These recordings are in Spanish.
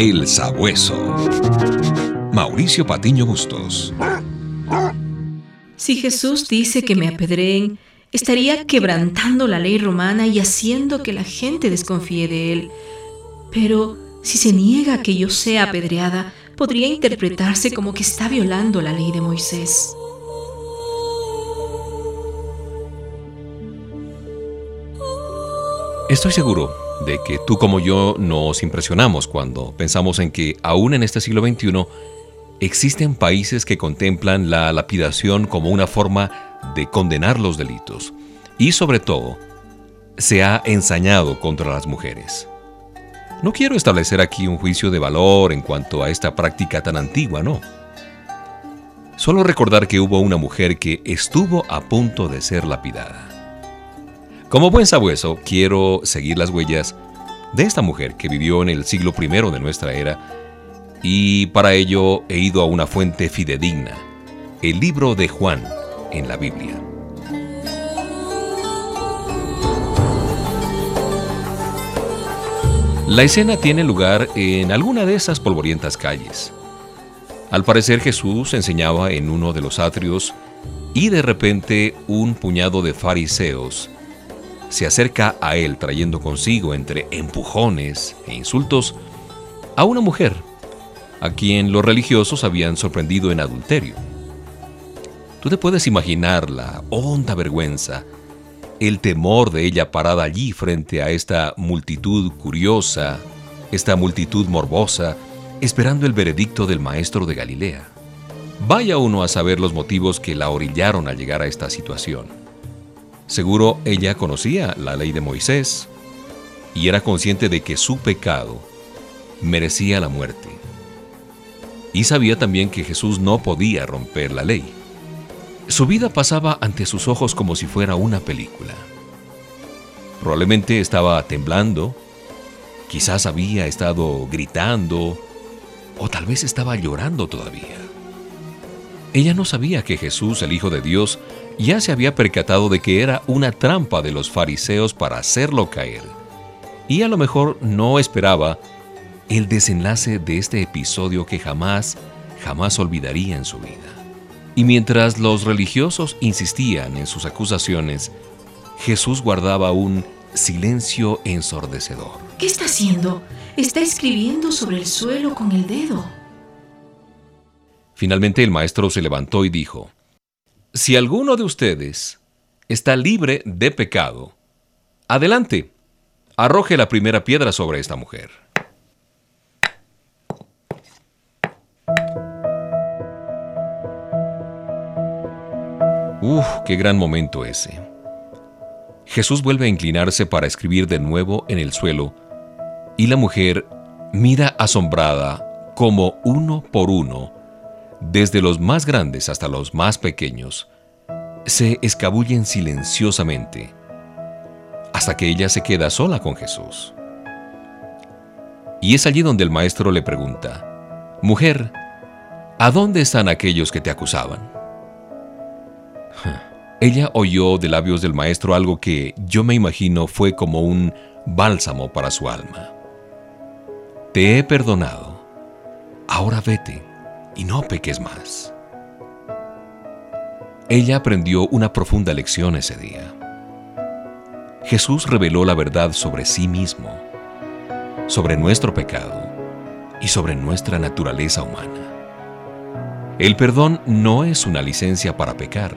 El Sabueso. Mauricio Patiño Bustos. Si Jesús dice que me apedreen, estaría quebrantando la ley romana y haciendo que la gente desconfíe de él. Pero si se niega a que yo sea apedreada, podría interpretarse como que está violando la ley de Moisés. Estoy seguro de que tú como yo nos impresionamos cuando pensamos en que aún en este siglo XXI existen países que contemplan la lapidación como una forma de condenar los delitos y sobre todo se ha ensañado contra las mujeres. No quiero establecer aquí un juicio de valor en cuanto a esta práctica tan antigua, no. Solo recordar que hubo una mujer que estuvo a punto de ser lapidada. Como buen sabueso, quiero seguir las huellas de esta mujer que vivió en el siglo I de nuestra era y para ello he ido a una fuente fidedigna, el libro de Juan en la Biblia. La escena tiene lugar en alguna de esas polvorientas calles. Al parecer Jesús enseñaba en uno de los atrios y de repente un puñado de fariseos se acerca a él trayendo consigo entre empujones e insultos a una mujer a quien los religiosos habían sorprendido en adulterio. Tú te puedes imaginar la honda vergüenza, el temor de ella parada allí frente a esta multitud curiosa, esta multitud morbosa, esperando el veredicto del maestro de Galilea. Vaya uno a saber los motivos que la orillaron a llegar a esta situación. Seguro ella conocía la ley de Moisés y era consciente de que su pecado merecía la muerte. Y sabía también que Jesús no podía romper la ley. Su vida pasaba ante sus ojos como si fuera una película. Probablemente estaba temblando, quizás había estado gritando o tal vez estaba llorando todavía. Ella no sabía que Jesús, el Hijo de Dios, ya se había percatado de que era una trampa de los fariseos para hacerlo caer. Y a lo mejor no esperaba el desenlace de este episodio que jamás, jamás olvidaría en su vida. Y mientras los religiosos insistían en sus acusaciones, Jesús guardaba un silencio ensordecedor. ¿Qué está haciendo? Está escribiendo sobre el suelo con el dedo. Finalmente el maestro se levantó y dijo, si alguno de ustedes está libre de pecado, adelante, arroje la primera piedra sobre esta mujer. Uf, qué gran momento ese. Jesús vuelve a inclinarse para escribir de nuevo en el suelo y la mujer mira asombrada como uno por uno desde los más grandes hasta los más pequeños, se escabullen silenciosamente hasta que ella se queda sola con Jesús. Y es allí donde el maestro le pregunta, Mujer, ¿a dónde están aquellos que te acusaban? Ella oyó de labios del maestro algo que yo me imagino fue como un bálsamo para su alma. Te he perdonado. Ahora vete y no peques más. Ella aprendió una profunda lección ese día. Jesús reveló la verdad sobre sí mismo, sobre nuestro pecado y sobre nuestra naturaleza humana. El perdón no es una licencia para pecar,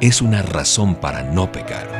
es una razón para no pecar.